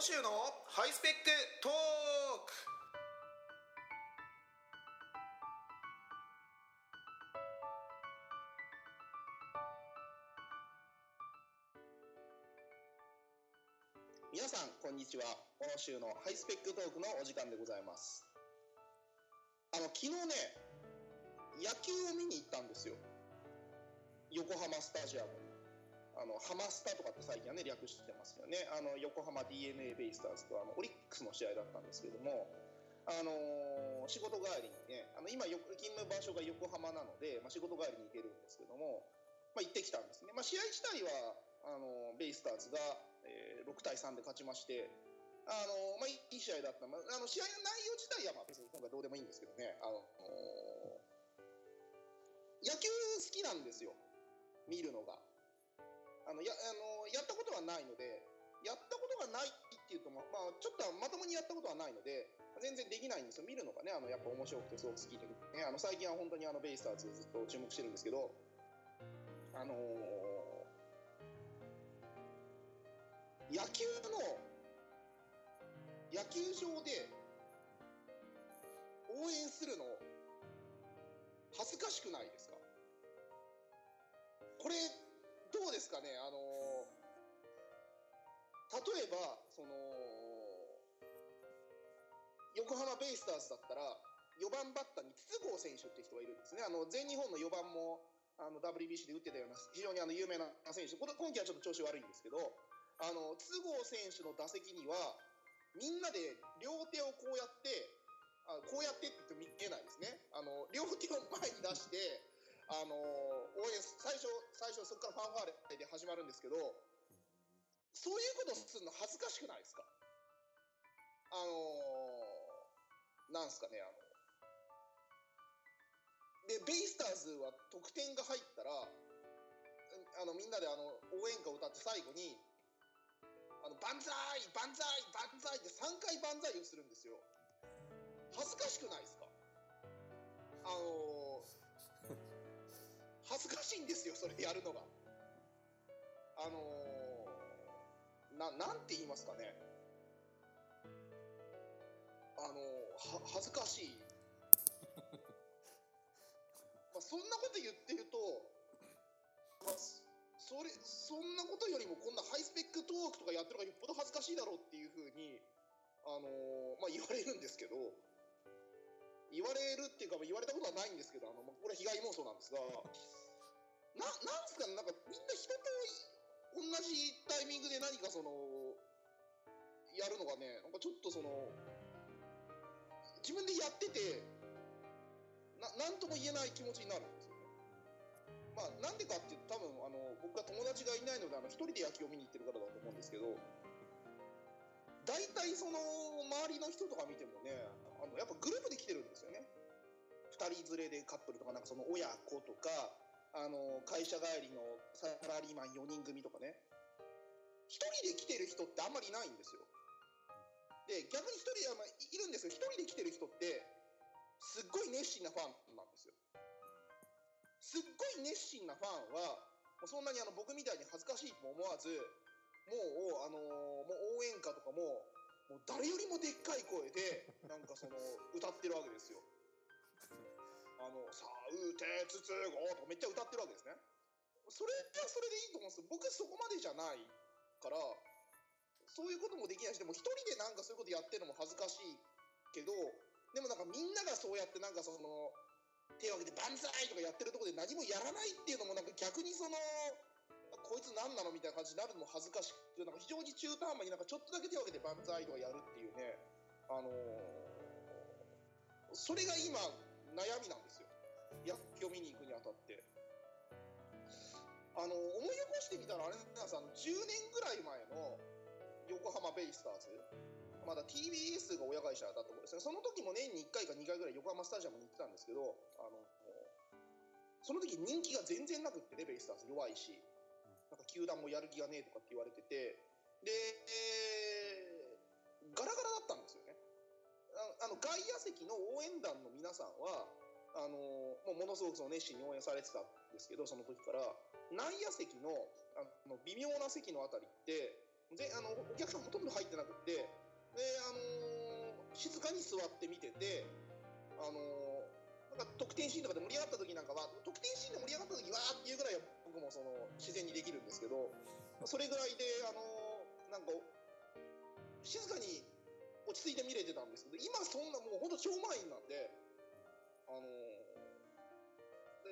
州のハイスペックトーク。皆さんこんにちは。小野州のハイスペックトークのお時間でございます。あの昨日ね野球を見に行ったんですよ。横浜スタジアム。あのハマスタとかって最近はね略してますよね。あの横浜 d n a ベイスターズとあのオリックスの試合だったんですけどもあのー、仕事帰りにねあの今勤務場所が横浜なので、まあ、仕事帰りに行けるんですけども、まあ、行ってきたんですね、まあ、試合自体はあのベイスターズが、えー、6対3で勝ちましてあのまあ、いい試合だった、まあ、あの試合の内容自体はまあ別に今回どうでもいいんですけどね。あの野球好きなんですよ。見るのが。あのやあのやったことはないのでやったことがないっていうと、まあ、ちょっとまともにやったことはないので全然できないんですよ。見るのがねあのやっぱ面白くてすごく好きで、ね、あの最近は本当にあのベイスターズずっと注目してるんですけどあのー、野球の野球場で応援するの恥ずかしくないですか？これどうですかね。あの例えばその横浜ベイスターズだったら4番バッターに筒香選手っていう人がいるんですね。あの全日本の4番もあの WBC で打ってたような非常にあの有名な選手。これ今季はちょっと調子悪いんですけどあの筒香選手の打席にはみんなで両手をこうやってあこうやってって言っても見えないですね。あの両手を前に出してあの応援最初最初そこからファンファーレで始まるんですけどそういうことするの恥ずかしくないですか？あのなんすかねあのでベイスターズは得点が入ったらあのみんなであの応援歌を歌って最後に「あの万歳万歳万歳」って3回万歳をするんですよ。恥ずかしくないですか？あの恥ずかしいんですよそれやるのが。あのー、ななんて言いますかね。あのー、は恥ずかしい。まあそんなこと言ってると、まあ、それそんなことよりもこんなハイスペックトークとかやってるのがよっぽど恥ずかしいだろうっていうふうにあのー、まあ、言われるんですけど言われるっていうか言われたことはないんですけどあのまこれは被害妄想なんですがななんすかねなんかみんな人と同じタイミングで何かそのやるのがねなんかちょっとその自分でやっててな何とも言えない気持ちになるんですよね。まあなんでかっていうと多分あの僕が友達がいないのであの一人で野球を見に行ってるからだと思うんですけど大体その周りの人とか見てもねあのやっぱグループで来てるんですよね2人連れでカップルとかなんかその親子とかあの会社帰りのサラリーマン4人組とかね。1人で来てる人ってあんまりいないんですよ。で逆に1人でまあいるんですよ。1人で来てる人ってすっごい熱心なファンなんですよ。すっごい熱心なファンはそんなにあの僕みたいに恥ずかしいとも思わずもう、あの、もう応援歌とかももう誰よりもでっかい声でなんかその歌ってるわけですよ。あの「さあうてつつご」とかめっちゃ歌ってるわけですね。それはそれでいいと思うんですよ。僕そこまでじゃないからそういうこともできないしでも一人でなんかそういうことやってるのも恥ずかしいけどでもなんかみんながそうやってなんかその手を挙げて「万歳!」とかやってるとこで何もやらないっていうのもなんか逆にそのこいつ何なのみたいな感じになるのも恥ずかしくなんか非常に中途半端になんかちょっとだけ手を挙げて万歳とかやるっていうね、あのー、それが今悩みなんですよ。野球を見に行くにあたって。あの思い起こしてみたらあれ皆さん10年ぐらい前の横浜ベイスターズ。まだ TBS が親会社だったと思うんですね。その時も年に1回か2回ぐらい横浜スタジアムに行ってたんですけどあのその時人気が全然なくってねベイスターズ弱いし。なんか球団もやる気がねえとかって言われてて。で、ガラガラだったんですよ。あの外野席の応援団の皆さんはあのもうものすごくその熱心に応援されてたんですけどその時から。内野席のあの微妙な席のあたりってぜあのお客さんほとんど入ってなくてで、あの静かに座って見ててあのなんか得点シーンとかで盛り上がった時なんかは得点シーンで盛り上がった時わーっていうぐらいは僕もその自然にできるんですけどそれぐらいであのなんか静かに落ち着いて見れてたんですけど今そんなもうほんと超満員なんであので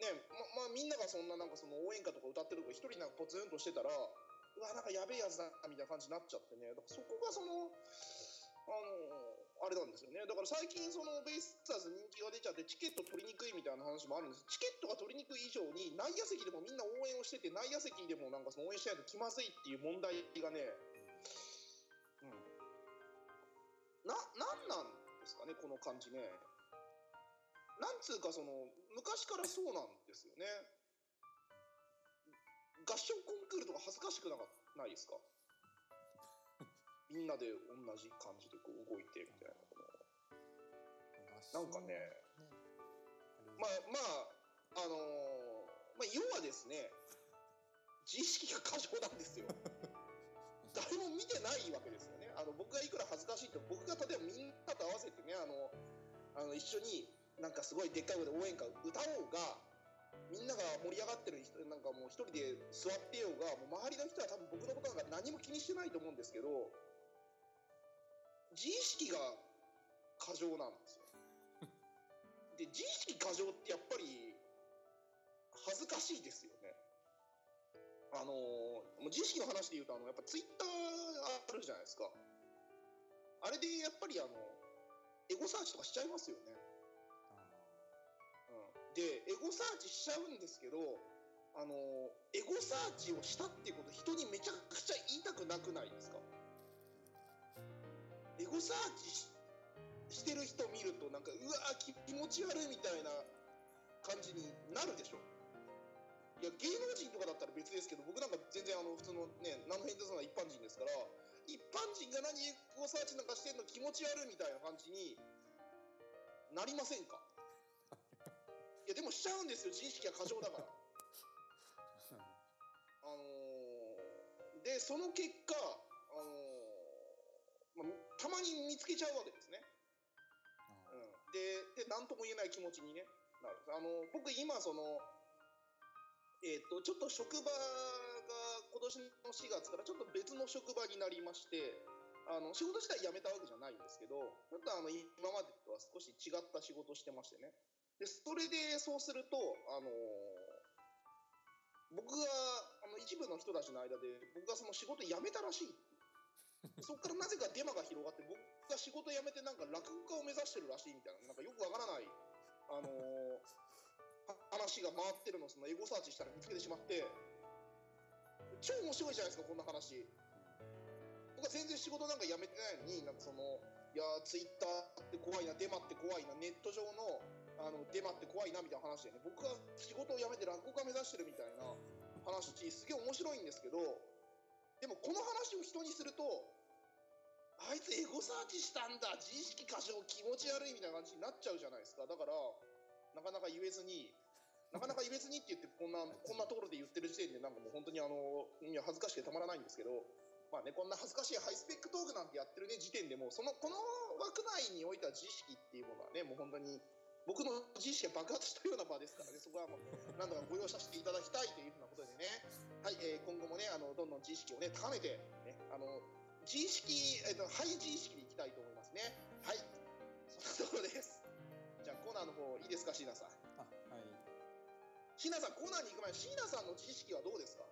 ねままあみんながそんななんかその応援歌とか歌ってるとこ一人なんかポツンとしてたらうわなんかやべえやつだみたいな感じになっちゃってね。だからそこがそのあのあれなんですよね。だから最近そのベイスターズ人気が出ちゃってチケット取りにくいみたいな話もあるんです。チケットが取りにくい以上に内野席でもみんな応援をしてて内野席でもなんかその応援しないと気まずいっていう問題がねななんなんですかねこの感じね。なんつうかその昔からそうなんですよね。合唱コンクールとか恥ずかしくなかないですか？みんなで同じ感じでこう動いてみたいななんかね。まあまああのーまあ要はですね自意識が過剰なんですよ。誰も見てないわけですよねあの僕がいくら恥ずかしいと僕が例えばみんなと合わせてねあのあの一緒になんかすごいでっかい声で応援歌歌おうがみんなが盛り上がってる人なんかもう一人で座ってようがもう周りの人は多分僕のことなんか何も気にしてないと思うんですけど自意識が過剰なんですよ。で自意識過剰ってやっぱり恥ずかしいですよね。あのもう自意識の話で言うとあのやっぱツイッターあるじゃないですか。あれでやっぱりあのエゴサーチとかしちゃいますよね。うん。でエゴサーチしちゃうんですけどあのエゴサーチをしたっていうこと人にめちゃくちゃ言いたくなくないですか？エゴサーチししてる人見るとなんかうわー気持ち悪いみたいな感じになるでしょ？いや芸能人とかだったら別ですけど僕なんか全然あの普通のね何の変哲もない一般人ですから一般人が何エゴサーチなんかしてんの気持ち悪いみたいな感じになりませんか？いやでもしちゃうんですよ自意識が過剰だから。あのーでその結果、あのーまあ、たまに見つけちゃうわけですね、うん、でで何とも言えない気持ちにねなる。あの僕今そのえっ、とちょっと職場が今年の4月からちょっと別の職場になりましてあの仕事自体辞めたわけじゃないんですけどちょっとあの今までとは少し違った仕事をしてましてね。でそれでそうするとあの僕があの一部の人たちの間で僕がその仕事辞めたらしい。そこからなぜかデマが広がって僕が仕事辞めてなんか落語家を目指してるらしいみたいななんかよくわからないあのーは話が回ってるのをそのエゴサーチしたら見つけてしまって超面白いじゃないですかこんな話。僕は全然仕事なんか辞めてないのになんかそのいやツイッターって怖いなデマって怖いなネット上のあのデマって怖いなみたいな話でね僕が仕事を辞めて落語家目指してるみたいな話すげえ面白いんですけどでもこの話を人にするとあいつエゴサーチしたんだ自意識過剰気持ち悪いみたいな感じになっちゃうじゃないですか。だからなかなか言えずになかなか言えずにって言ってこんなこんなところで言ってる時点でなんかもう本当にあのいや恥ずかしくてたまらないんですけどまあねこんな恥ずかしいハイスペックトークなんてやってるね時点でもうそのこの枠内においては自意識っていうものはねもう本当に僕の自意識が爆発したような場ですからねそこはもう何とかご容赦していただきたいというふうなことでね。はい、えー今後もねあのどんどん自意識をね高めてねあの自意識、えっと、ハイ自意識でいきたいと思いますね。はい。そんなところですナーの方いいですか椎名さん。あはい。椎名さんコーナーに行く前に椎名さんの自意識はどうですか？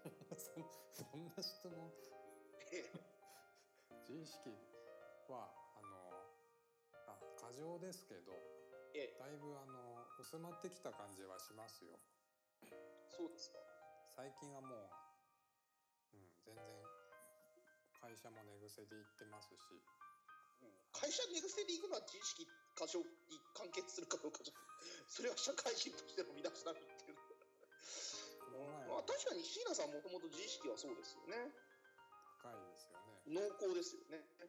そそんな質問？ええ。自意識はあのあ過剰ですけどええ。だいぶあの薄まってきた感じはしますよ。そうですか。最近はもう、うん、全然会社も寝癖で行ってますし。うん。会社寝癖で行くのは自意識過剰に完結するかどうかじゃ それは社会人としての身だしなみっていう。この前まあ確かに椎名さんもともと自意識はそうですよね。高いですよね。濃厚ですよね。はい。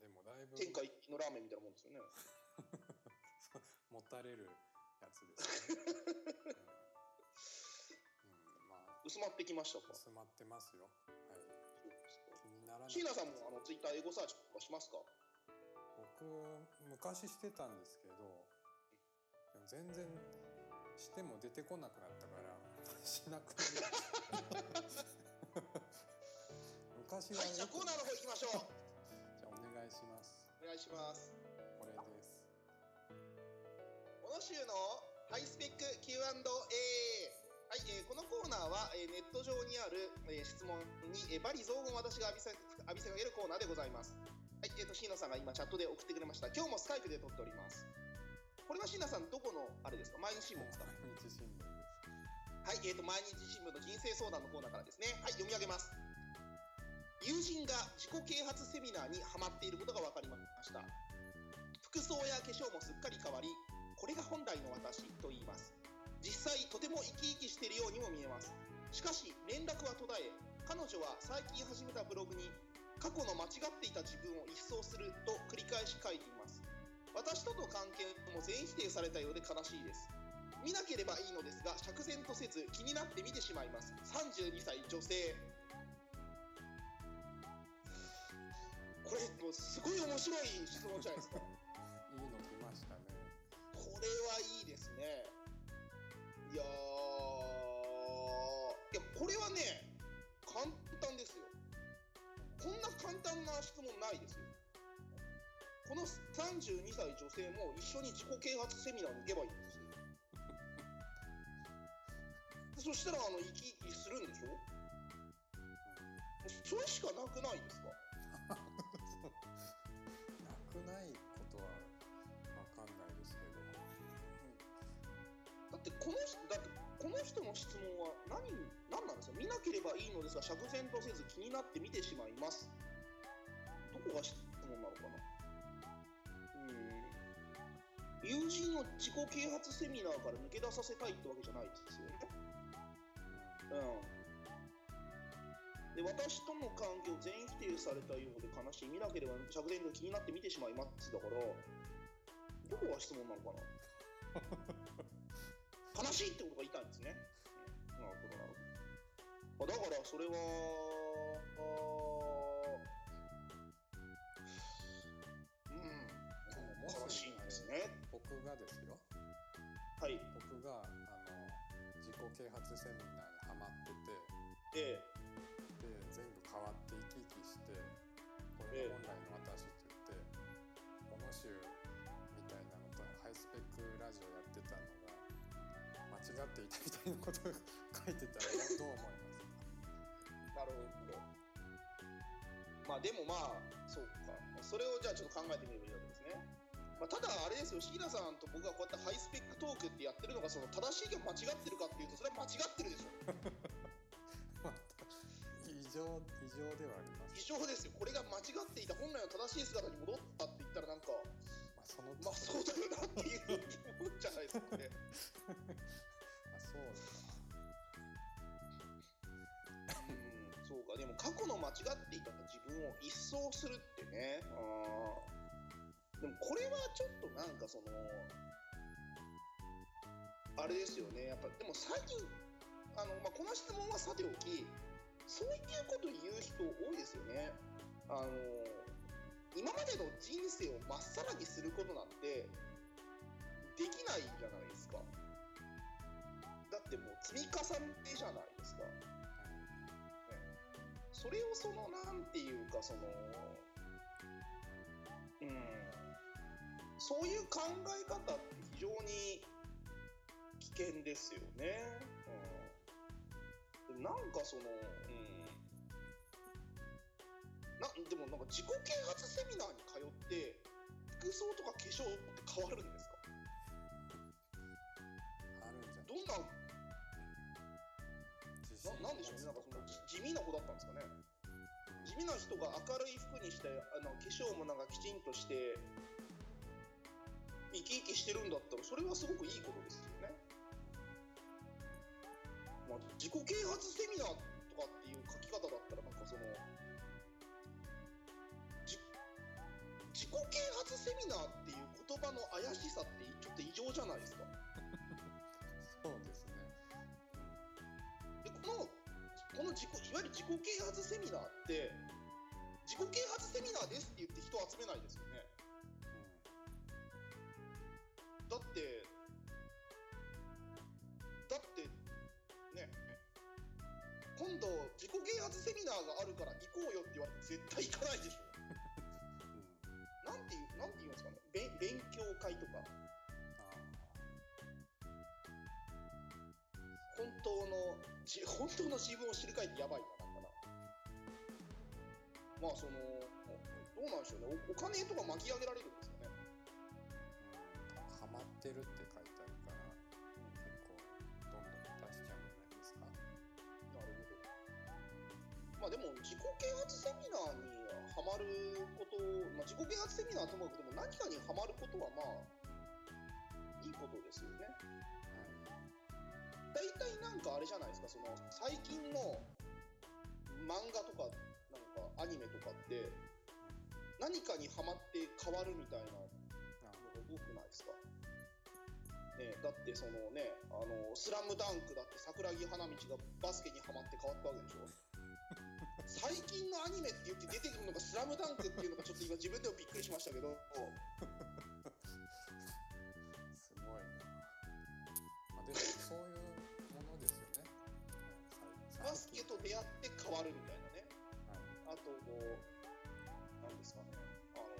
でもだいぶ。天下一品のラーメンみたいなもんですよね。持たれるやつですよね、うん。うん、まあ。薄まってきましたか？薄まってますよ。はい。気にならない。椎名さんもあのツイッターエゴサーチとかしますか？僕昔してたんですけどでも全然しても出てこなくなったから しなくなり 昔ははいじゃあコーナーの方行きましょう。じゃあお願いします。お願いします。これです。この週のハイスペック Q&A はい、えーこのコーナーは、えーネット上にある、えー質問に、えーバリ雑言を私が浴びせ浴びせかけるコーナーでございます。はい、えーと椎野さんが今チャットで送ってくれました今日もスカイプで撮っておりますこれは椎名さんどこのあれですか？毎日新聞ですか毎日新聞ですはい、えー、と毎日新聞の人生相談のコーナーからですね、はい、読み上げます。友人が自己啓発セミナーにハマっていることが分かりました。服装や化粧もすっかり変わり、これが本来の私と言います。実際、とても生き生きしているようにも見えます。しかし、連絡は途絶え、彼女は最近始めたブログに、過去の間違っていた自分を一掃すると繰り返し書いています。私との関係も全否定されたようで悲しいです。見なければいいのですが釈然とせず気になって見てしまいます。32歳女性。これもうすごい面白い質問じゃないですか。こ いいの来ましたね。れはいいですね。いやー。いやこれはねこんな簡単な質問ないですよ。この32歳女性も一緒に自己啓発セミナーに行けばいいんですよ。そしたらあの生き生きするんでしょ？それしかなくないですか？なくないことはわかんないですけど。だってこの人だってこの人の質問は何何なんですか？見なければいいのですが釈然とせず気になって見てしまいます。どこが質問なのかな？うん。友人を自己啓発セミナーから抜け出させたいってわけじゃないですよね。うん。で私との関係を全否定されたようで悲しい。見なければ釈然と気になって見てしまいます。だからどこが質問なのかな？悲しいってことが言いたいんですね。なるほど、なるほど。あだから、それは、うん、悲しいんですね。僕がですよはい。僕があの自己啓発セミナーにハマってえてで全部変わって生き生きしてこれが本来の私って言って、この週みたいなのとハイスペックラジオやってたのが間違っていたみたいなことが書いてたらどう思いますえなるほど。まあ、でもまあ、そうか。それをじゃあちょっと考えてみればいいわけですね。まあ、ただ、あれですよ、椎名さんと僕がこうやってハイスペックトークってやってるのが、その正しいか間違ってるかっていうと、それは間違ってるでしょ。また異常異常ではあります異常ですよ。これが間違っていた本来の正しい姿に戻ったって言ったら、なんか、まあそのまあそうだよなっていうふうに思うんじゃないですかね。あそうかうん、そうか、でも過去の間違っていた自分を一掃するってね。あーでもこれはちょっとなんかその、あれですよね。やっぱ、でも最近、あの、まあ、この質問はさておき、そういうこと言う人多いですよね。あの、今までの人生をまっさらにすることなんて、できないじゃないですか。だってもう積み重ねじゃないですか。それをそのなんていうかそのうんそういう考え方って非常に危険ですよね。うん、なんかその、うん、なでもなんか自己啓発セミナーに通って服装とか化粧って変わるんですか？あるんじゃどんな？ななんでしょうね？なんかその地地味な子だったんですかね？地味な人が明るい服にしてあの化粧もなんかきちんとして生き生きしてるんだったらそれはすごくいいことですよね、まあ、自己啓発セミナーとかっていう書き方だったらなんかその自己啓発セミナーっていう言葉の怪しさってちょっと異常じゃないですか？そうですね。でこのこの自己いわゆる自己啓発セミナーって自己啓発セミナーですって言って人を集めないですよね。だってだってね今度自己啓発セミナーがあるから行こうよって言われて絶対行かないでし本当の自分を知る会ってやばい。ななんかなまあそのどうなんでしょうね。おお金とか巻き上げられるんですかね。ハマってるって書いてあるから結構どんどん出しちゃうんじゃないですか。なるほど。まあでも自己啓発セミナーにハマること、まあ、自己啓発セミナーともかくでも何かにハマることはまあいいことですよねあれじゃないですかその最近の漫画とかなんかアニメとかって何かにハマって変わるみたいなのあが多くないですか？ね、だってそのね「あのスラムダンクだって桜木花道がバスケにハマって変わったわけでしょ？最近のアニメって言って出てくるのが「スラムダンクっていうのがちょっと今自分でもびっくりしましたけど。すごいな。まあでも出会って変わるみたいなね。はい。あとこうなんですかね。あの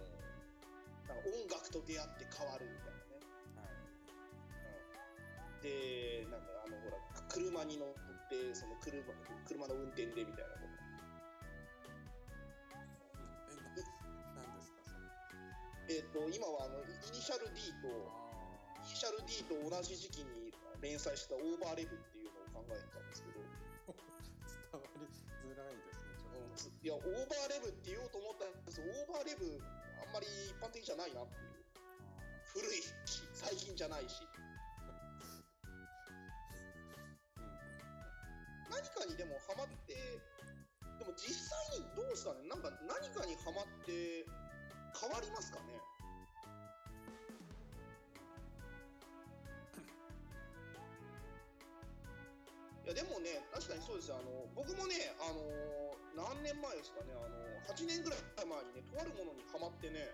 なんか音楽と出会って変わるみたいなね。はい。でなんかあのほら車に乗ってその車車の運転でみたいなこと。えななんですかそれ。えっ、と今はあのイニシャル D とあイニシャル D と同じ時期に連載したオーバーレブっていうのを考えてたんですけど、ー伝わりづらいですねちょっと、うん、いやオーバーレブって言おうと思ったんですけどオーバーレブあんまり一般的じゃないなっていう。古いし最近じゃないし。何かにでもハマってでも実際にどうですかね？なんか何かにハマって変わりますかね？いやでもね確かにそうですよ。あの僕もねあの何年前ですかね。あの8年ぐらい前にねとあるものにハマってね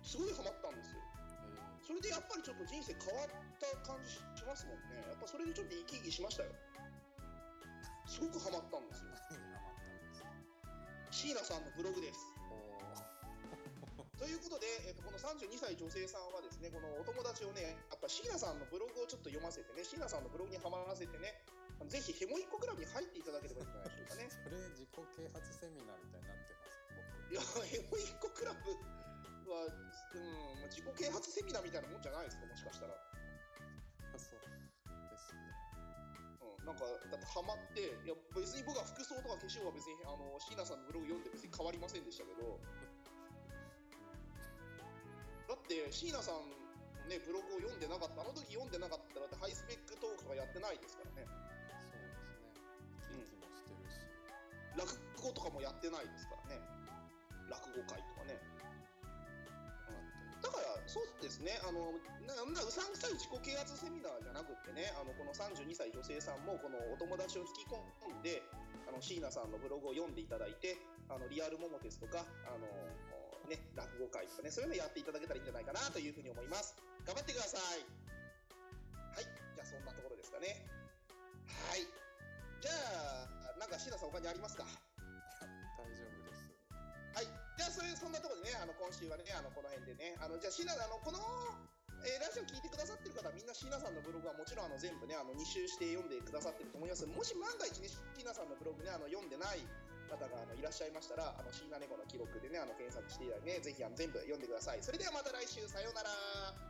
すごいハマったんですよ。えそれでやっぱりちょっと人生変わった感じしますもんね。やっぱそれでちょっと生き生きしましたよ。すごくハマったんですよ。椎名さんのブログです。おということで、えっと、この32歳女性さんはですねこのお友達をねやっぱ椎名さんのブログをちょっと読ませてね椎名さんのブログにハマらせてねぜひヘモイッコクラブに入っていただければいいんじゃないでしょうかね。それ自己啓発セミナーみたいになってます僕。いやヘモイッコクラブは、うん、まあ自己啓発セミナーみたいなもんじゃないですかもしかしたら。あ そうですね。うん、なんかだってハマっていや別に僕は服装とか化粧は別にあの椎名さんのブログ読んで別に変わりませんでしたけど。だって椎名さんのねブログを読んでなかったあの時読んでなかったらだってハイスペックトークとかやってないですからね。そうですね。生き生きもしてるし、落語とかもやってないですからね。落語会とかね、うん、だからそうですね。あのななうさんくさい自己啓発セミナーじゃなくってねあのこの32歳女性さんもこのお友達を引き込んであの椎名さんのブログを読んでいただいてあのリアルモモテスとかあの、ね、落語会とかねそういうのやっていただけたらいいんじゃないかなというふうに思います。頑張ってください。はいじゃあそんなところですかね。はい。じゃあなんか椎名さん他にありますか？大丈夫です。はい、じゃあそれそんなところでね、あの今週はね、あのこの辺でね、あのじゃあシナあのこの、えーラジオ聞いてくださってる方はみんな椎名さんのブログはもちろんあの全部ねあの2周して読んでくださってると思います。もし万が一ね椎名さんのブログねあの読んでない方があのいらっしゃいましたら、あの椎名猫の記録でねあの検索していただいてね、ぜひあの全部読んでください。それではまた来週さようなら。